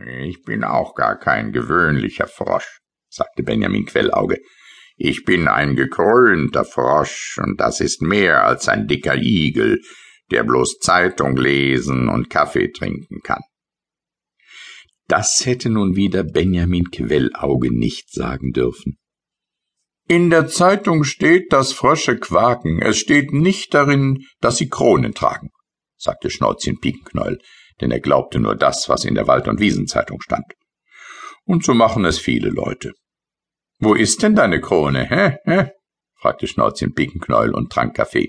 Ich bin auch gar kein gewöhnlicher Frosch, sagte Benjamin Quellauge. Ich bin ein gekrönter Frosch, und das ist mehr als ein dicker Igel, der bloß Zeitung lesen und Kaffee trinken kann. Das hätte nun wieder Benjamin Quellauge nicht sagen dürfen. In der Zeitung steht, dass Frösche quaken. Es steht nicht darin, dass sie Kronen tragen, sagte Schnauzchen Piekenknäuel, denn er glaubte nur das, was in der Wald- und Wiesenzeitung stand. Und so machen es viele Leute. Wo ist denn deine Krone, hä? hä? fragte Schnauzchen Pickenknäuel und trank Kaffee.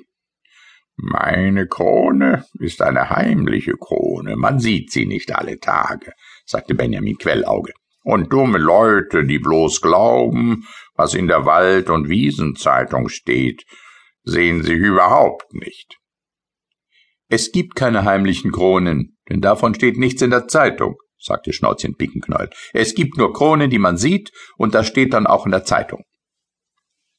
Meine Krone ist eine heimliche Krone, man sieht sie nicht alle Tage, sagte Benjamin Quellauge. Und dumme Leute, die bloß glauben, was in der Wald- und Wiesenzeitung steht, sehen sie überhaupt nicht. Es gibt keine heimlichen Kronen, denn davon steht nichts in der Zeitung, sagte Schnauzchen Pickenknäuel. Es gibt nur Kronen, die man sieht, und das steht dann auch in der Zeitung.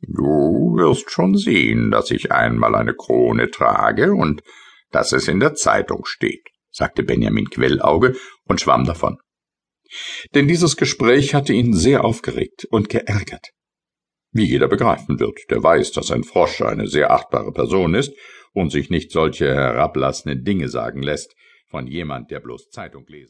Du wirst schon sehen, dass ich einmal eine Krone trage und dass es in der Zeitung steht, sagte Benjamin Quellauge und schwamm davon. Denn dieses Gespräch hatte ihn sehr aufgeregt und geärgert. Wie jeder begreifen wird, der weiß, dass ein Frosch eine sehr achtbare Person ist und sich nicht solche herablassende Dinge sagen lässt von jemand, der bloß Zeitung lesen